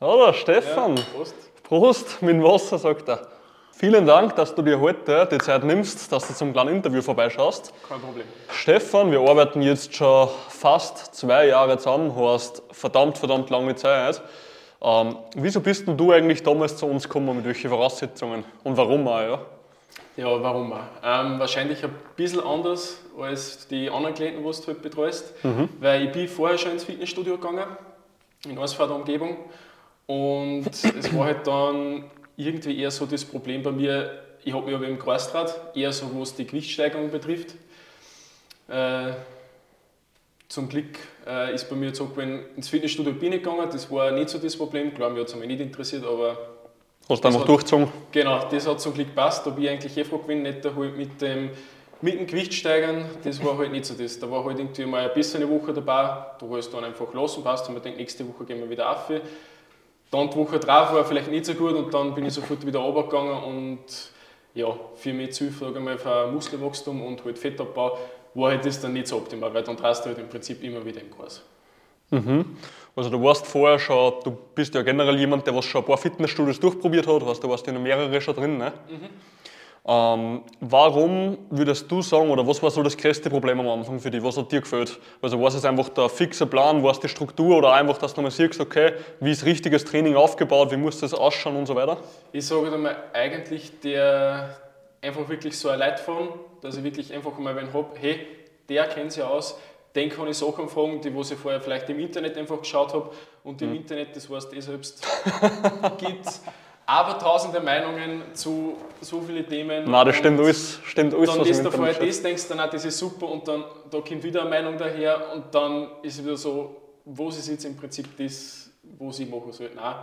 Hallo Stefan. Ja, Prost. Prost mit dem Wasser, sagt er. Vielen Dank, dass du dir heute die Zeit nimmst, dass du zum kleinen Interview vorbeischaust. Kein Problem. Stefan, wir arbeiten jetzt schon fast zwei Jahre zusammen, hast verdammt, verdammt lange Zeit. Ähm, wieso bist denn du eigentlich damals zu uns gekommen, mit welchen Voraussetzungen und warum auch, ja? Ja, warum auch? Ähm, wahrscheinlich ein bisschen anders als die anderen Klienten, die du halt betreust. Weil ich bin vorher schon ins Fitnessstudio gegangen, in Ausfahrt Umgebung. Und es war halt dann irgendwie eher so das Problem bei mir, ich habe mich aber im Kreisrad, eher so was die Gewichtssteigerung betrifft. Äh, zum Glück äh, ist bei mir so gewesen, ins Fitnessstudio bin ich gegangen, das war nicht so das Problem. Klar, mich hat es mich nicht interessiert, aber Hast du einfach hat- durchgezogen? Genau, das hat zum Glück passt. Da bin ich eigentlich eh froh gewesen, nicht halt mit dem, mit dem Gewicht steigern, das war halt nicht so das. Da war halt irgendwie mal eine bessere Woche dabei, da habe ich es dann einfach lassen, passt und man denkt, nächste Woche gehen wir wieder auf. Dann die Woche drauf war vielleicht nicht so gut und dann bin ich sofort wieder runtergegangen und ja, für mich zu viel, sage mal, für Muskelwachstum und halt Fettabbau war halt das dann nicht so optimal, weil dann drehst du halt im Prinzip immer wieder im Kreis. Also du warst vorher schon, du bist ja generell jemand, der was schon ein paar Fitnessstudios durchprobiert hat, hast, du warst ja noch mehrere schon drin. Ne? Ähm, warum würdest du sagen, oder was war so das größte Problem am Anfang für dich? Was hat dir gefällt? Also war es einfach der fixe Plan, war es die Struktur oder einfach, dass du mal siehst, okay, wie ist richtiges Training aufgebaut, wie muss das ausschauen und so weiter? Ich sage einmal, eigentlich der einfach wirklich so ein Leitfaden, dass ich wirklich einfach mal wen habe, hey, der kennt sich aus, den kann ich Sachen fragen, die was ich vorher vielleicht im Internet einfach geschaut habe. Und im Internet, das weißt du eh selbst, gibt aber tausende Meinungen zu so vielen Themen. Nein, das stimmt alles, stimmt alles Dann liest du vorher Internet das, denkst dann, auch, das ist super und dann da kommt wieder eine Meinung daher und dann ist es wieder so, was ist jetzt im Prinzip das, was ich machen soll. Nein.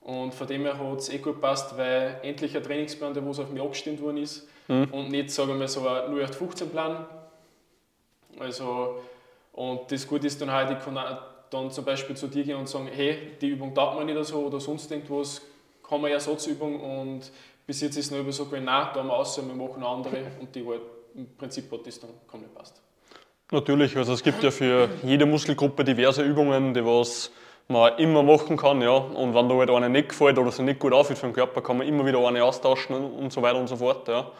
Und von dem her hat es eh gut gepasst, weil endlich ein Trainingsplan, der auf mich abgestimmt worden ist und nicht, sagen wir mal, so ein 0815-Plan. Also, und das Gute ist dann halt, ich kann auch dann zum Beispiel zu dir gehen und sagen, hey, die Übung taugt mir nicht so oder sonst irgendwas, kann man ja Ersatzübung und bis jetzt ist es noch immer so gewesen, nein, da haben wir aus, wir machen eine andere und die halt, im Prinzip hat das dann komplett passt. Natürlich, also es gibt ja für jede Muskelgruppe diverse Übungen, die was man immer machen kann, ja. Und wenn da halt eine nicht gefällt oder sie nicht gut auffühlt für den Körper, kann man immer wieder eine austauschen und- so weiter und so fort, ja.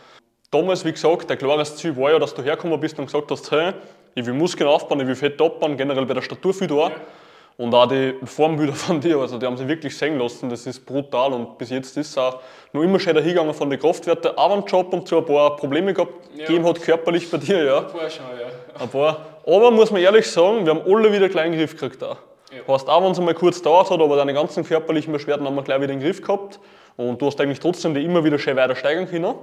Damals, wie gesagt, der klares Ziel war ja, dass du hergekommen bist und gesagt hast, hey, ich will Muskeln aufbauen, ich will Fett abbauen, generell bei der Statur viel da. Ja. Und auch die Formbilder von dir, also die haben sich wirklich sehen lassen, das ist brutal. Und bis jetzt ist es auch noch immer schön dahingegangen von den Kraftwerten, auch wenn Job und zu ein paar Probleme gehabt, Ja. gegeben hat, körperlich bei dir, ja. War schon, ja. Ein paar. Aber muss man ehrlich sagen, wir haben alle wieder gleich in den Griff gekriegt. Auch. Ja. Heißt, auch wenn es einmal kurz dauert hat, aber deine ganzen körperlichen Beschwerden haben wir gleich wieder in den Griff gehabt. Und du hast eigentlich trotzdem die immer wieder schön weiter steigern können.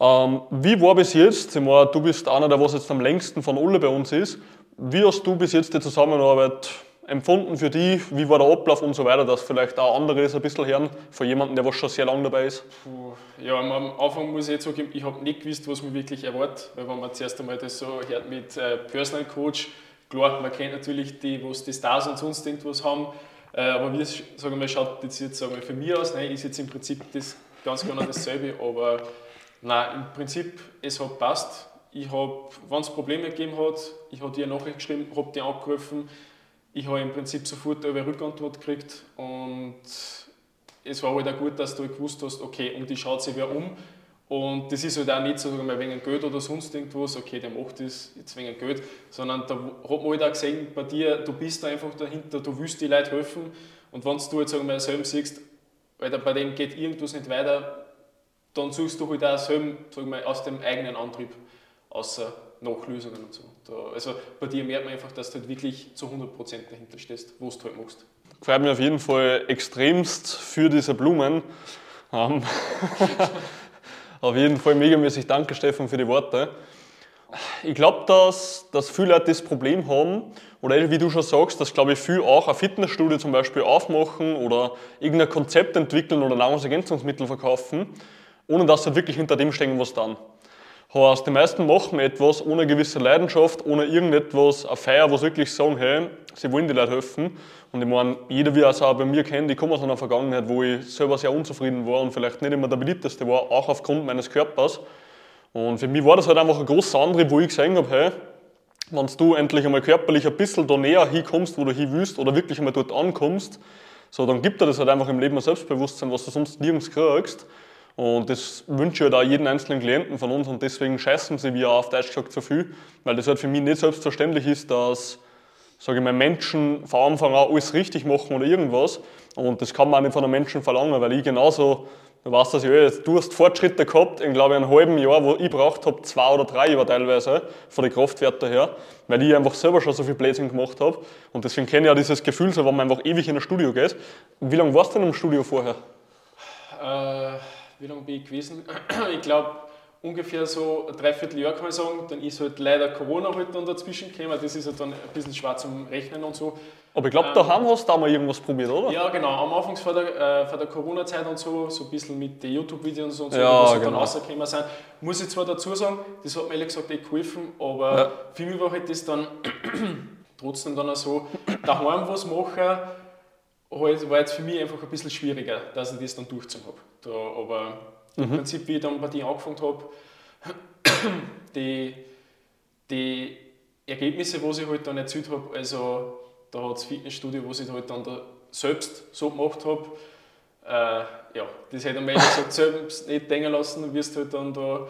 Ähm, wie war bis jetzt, ich meine, du bist einer, der was jetzt am längsten von alle bei uns ist. Wie hast du bis jetzt die Zusammenarbeit empfunden für dich? Wie war der Ablauf und so weiter, dass vielleicht auch andere das ein bisschen hören, von jemandem, der was schon sehr lange dabei ist? Puh, ja, am Anfang muss ich jetzt sagen, ich habe nicht gewusst, was mich wirklich erwartet, weil wenn man zuerst einmal das so hört mit äh, Personal Coach, klar, man kennt natürlich die, was die Stars und sonst irgendwas haben, äh, aber wie sagen wir schaut das jetzt sagen wir, für mich aus, nein, ist jetzt im Prinzip das ganz genau dasselbe, aber nein, im Prinzip, es hat passt. Ich habe, wenn es Probleme gegeben hat, ich habe dir eine Nachricht geschrieben, habe die angerufen, ich habe im Prinzip sofort eine Rückantwort gekriegt und es war halt auch gut, dass du halt gewusst hast, okay, um die schaut sich wer um. Und das ist halt auch nicht so, wir, wegen Geld oder sonst irgendwas, okay, der macht das jetzt wegen Geld, sondern da hat man halt auch gesehen, bei dir, du bist da einfach dahinter, du willst die Leute helfen. Und wenn du jetzt, sagen wir, selber siehst, Alter, bei dem geht irgendwas nicht weiter, dann suchst du halt auch selber, aus dem eigenen Antrieb, außer nach Lösungen und so. Da, also bei dir merkt man einfach, dass du halt wirklich zu 100% dahinter stehst, was du halt machst. Freut mich auf jeden Fall extremst für diese Blumen. Ähm, auf jeden Fall megamäßig danke, Stefan, für die Worte. Ich glaube, dass, dass viele Leute das Problem haben, oder wie du schon sagst, dass, glaube ich, viele auch ein Fitnessstudio zum Beispiel aufmachen oder irgendein Konzept entwickeln oder Nahrungsergänzungsmittel verkaufen, ohne dass sie halt wirklich hinter dem stehen, was dann. Heißt, die meisten machen etwas ohne gewisse Leidenschaft, ohne irgendetwas, eine Feier, wo sie wirklich sagen, hey, sie wollen die Leute helfen. Und ich meine, jeder, wie er es auch bei mir kennt, ich komme aus einer Vergangenheit, wo ich selber sehr unzufrieden war und vielleicht nicht immer der beliebteste war, auch aufgrund meines Körpers. Und für mich war das halt einfach ein großer Antrieb, wo ich gesehen habe, hey, wenn du endlich einmal körperlich ein bisschen da näher hinkommst, wo du hin willst, oder wirklich einmal dort ankommst, So, dann gibt er das halt einfach im Leben ein Selbstbewusstsein, was du sonst nirgends kriegst. Und das wünsche ich halt auch jedem einzelnen Klienten von uns und deswegen scheißen sie, auch auf Deutsch gesagt, so viel, weil das halt für mich nicht selbstverständlich ist, dass, sage ich mal, Menschen von Anfang an alles richtig machen oder irgendwas. Und das kann man auch nicht von einem Menschen verlangen, weil ich genauso, du weißt das ja, eh, du hast Fortschritte gehabt in, glaube ich, einem halben Jahr, wo ich braucht habe, zwei oder drei Jahre teilweise, von den Kraftwerten her, weil ich einfach selber schon so viel Blödsinn gemacht habe. Und deswegen kenne ich ja dieses Gefühl, so, wenn man einfach ewig in ein Studio geht. Wie lange warst du denn im Studio vorher? Äh wie lange bin ich gewesen? Ich glaube, ungefähr so ein Dreivierteljahr kann man sagen. Dann ist halt leider Corona halt dann dazwischen gekommen. Das ist halt dann ein bisschen schwer zum Rechnen und so. Aber ich glaube, ähm, daheim hast du auch mal irgendwas probiert, oder? Ja, genau. Am Anfang vor der, äh, der Corona-Zeit und so, so ein bisschen mit den YouTube-Videos und so, ja, was halt genau. dann rausgekommen sind. Muss ich zwar dazu sagen, das hat mir ehrlich gesagt echt geholfen, aber ja. für mich war halt das dann trotzdem dann auch so, daheim was machen, war jetzt für mich einfach ein bisschen schwieriger, dass ich das dann durchgezogen habe. Da, aber mhm. im Prinzip, wie ich dann bei dir angefangen habe, die, die Ergebnisse, die ich halt dann erzielt habe, also da hat das Fitnessstudio, was ich halt dann da selbst so gemacht habe, äh, ja, das hätte man gesagt, selbst nicht denken lassen, du wirst halt dann da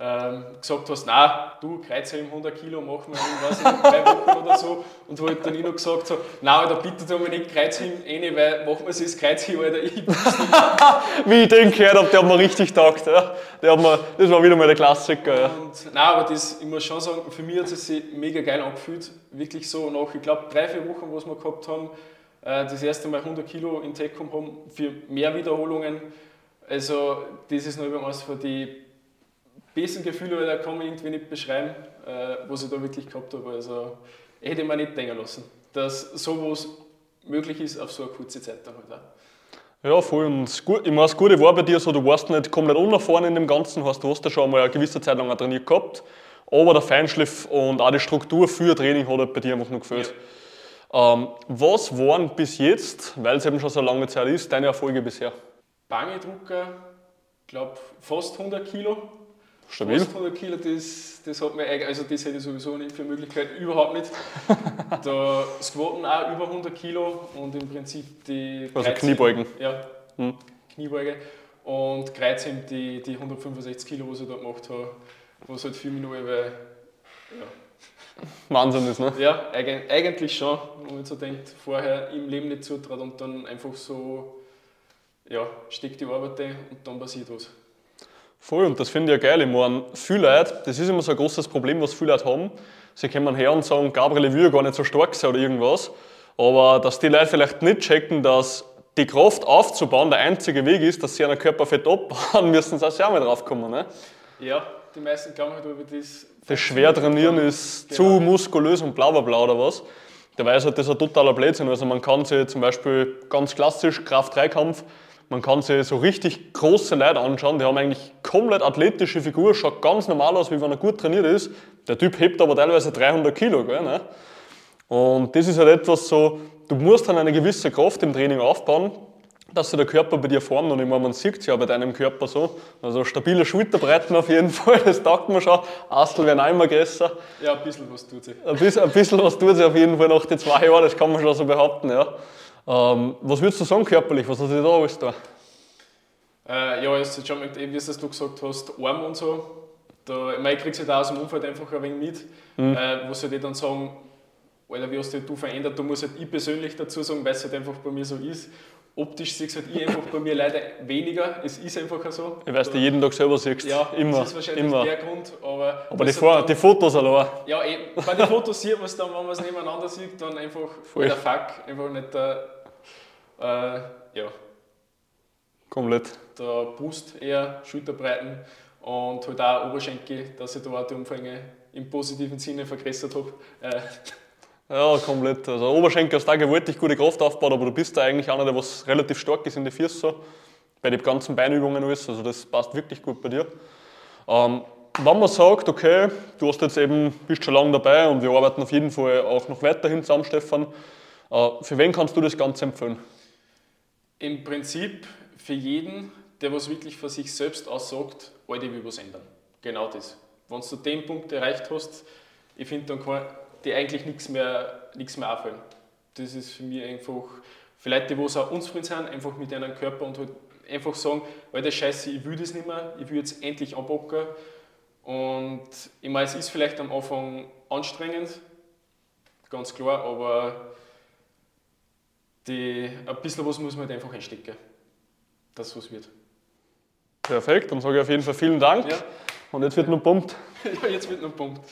ähm, gesagt hast, nein, du, Kreuzheim 100 Kilo machen wir in, weiß drei Wochen oder so. Und halt dann ich noch gesagt so, nein, Alter, bitte tun wir nicht Kreuzheim rein, weil machen wir das Kreuzheim, Alter, ich Wie ich den gehört habe, der hat mir richtig getaugt. Ja. Der hat mir, das war wieder mal der Klassiker. Ja. Und, nein, aber das, ich muss schon sagen, für mich hat es sich mega geil angefühlt. Wirklich so nach, ich glaube, drei, vier Wochen, was wir gehabt haben, äh, das erste Mal 100 Kilo in Techcom haben, für mehr Wiederholungen. Also, das ist noch übrigens für die besten Gefühle, da kann man irgendwie nicht beschreiben, äh, was ich da wirklich gehabt habe. Also hätte man nicht denken lassen, dass sowas möglich ist auf so eine kurze Zeit dann halt auch. Ja, voll. Und ich meine, das Gute war bei dir so, du warst nicht komplett unerfahren in dem Ganzen, hast, du hast ja schon einmal eine gewisse Zeit lang trainiert gehabt, aber der Feinschliff und auch die Struktur für Training hat halt bei dir einfach noch gefehlt. Ja. Ähm, was waren bis jetzt, weil es eben schon so lange Zeit ist, deine Erfolge bisher? Bangedrucker, ich glaube fast 100 Kilo Stabil. Fast 100 Kilo, das, das hat mir also das hätte ich sowieso nicht für Möglichkeiten, überhaupt nicht. da Squatten auch über 100 Kilo und im Prinzip die. Also Kniebeugen. Ja, hm. Kniebeuge. Und Kreuzheben die, die 165 Kilo, was ich da gemacht habe, was halt viel mehr weil. Ja. Wahnsinn ist, ne? Ja, eigentlich schon. Wenn man so denkt, vorher im Leben nicht zutraut und dann einfach so, ja, steckt die Arbeit ein und dann passiert was. Voll, und das finde ich ja geil. Ich meine, viele Leute, das ist immer so ein großes Problem, was viele Leute haben. Sie kommen her und sagen, Gabriel, ich will gar nicht so stark sein oder irgendwas. Aber dass die Leute vielleicht nicht checken, dass die Kraft aufzubauen der einzige Weg ist, dass sie einen Körperfett abbauen, müssen sie auch selber drauf kommen. Ne? Ja, die meisten glauben halt über das. Das schwer trainieren ist genau. zu muskulös und bla bla bla oder was. Dabei ist halt das ein totaler Blödsinn. Also man kann sich zum Beispiel ganz klassisch Kraft-3-Kampf man kann sich so richtig große Leute anschauen, die haben eigentlich komplett athletische Figur, schaut ganz normal aus, wie wenn er gut trainiert ist. Der Typ hebt aber teilweise 300 Kilo. Gell, ne? Und das ist halt etwas so, du musst dann eine gewisse Kraft im Training aufbauen, dass sich der Körper bei dir formt. Und ich meine, man sieht es ja bei deinem Körper so. Also stabile Schulterbreiten auf jeden Fall, das taugt mir schon. Astel werden auch immer größer. Ja, ein bisschen was tut sich. Ein bisschen, ein bisschen was tut sich auf jeden Fall nach den zwei Jahren, das kann man schon so behaupten. Ja. Ähm, was würdest du sagen körperlich? Was hast du da alles da? Äh, ja, jetzt schon, wie du gesagt hast, Arm und so. Da, ich, meine, ich kriege es halt auch aus dem Umfeld einfach ein wenig mit, mhm. äh, wo sie halt dann sagen, Alter, wie hast du, du verändert? Da muss halt ich persönlich dazu sagen, weil es halt einfach bei mir so ist. Optisch siehst halt ich einfach bei mir leider weniger. Es ist einfach so. Ich weiß, du jeden Tag selber siehst. Ja, immer. das ist wahrscheinlich immer. der Grund. Aber, aber die, Vor die Fotos allein. Ja, eh, bei den Fotos sieht man es dann, wenn man es nebeneinander sieht, dann einfach Voll. der Fuck, einfach nicht der äh, ja. Komplett. Der Brust eher, Schulterbreiten und halt auch Oberschenkel, dass ich da auch die Umfänge im positiven Sinne vergrößert habe. Äh. Ja, komplett. Also Oberschenkel hast du auch gewaltig gute Kraft aufgebaut, aber du bist da eigentlich einer, der was relativ stark ist in die Füße. So. Bei den ganzen Beinübungen alles. Also das passt wirklich gut bei dir. Ähm, wenn man sagt, okay, du hast jetzt eben, bist schon lange dabei und wir arbeiten auf jeden Fall auch noch weiterhin zusammen, Stefan, äh, für wen kannst du das Ganze empfehlen? Im Prinzip für jeden, der was wirklich für sich selbst aussagt, alte will was ändern. Genau das. Wenn du den Punkt erreicht hast, ich finde, dann kann dir eigentlich nichts mehr, nichts mehr auffallen. Das ist für mich einfach vielleicht die, die auch unzufrieden sind, einfach mit ihrem Körper und halt einfach sagen, das Scheiße, ich will das nicht mehr, ich will jetzt endlich anbocken. Und ich meine, es ist vielleicht am Anfang anstrengend, ganz klar, aber die, ein bisschen was muss man halt einfach einstecken, dass es was wird. Perfekt, dann sage ich auf jeden Fall vielen Dank. Ja. Und jetzt wird nur pumpt. ja, jetzt wird noch pumpt.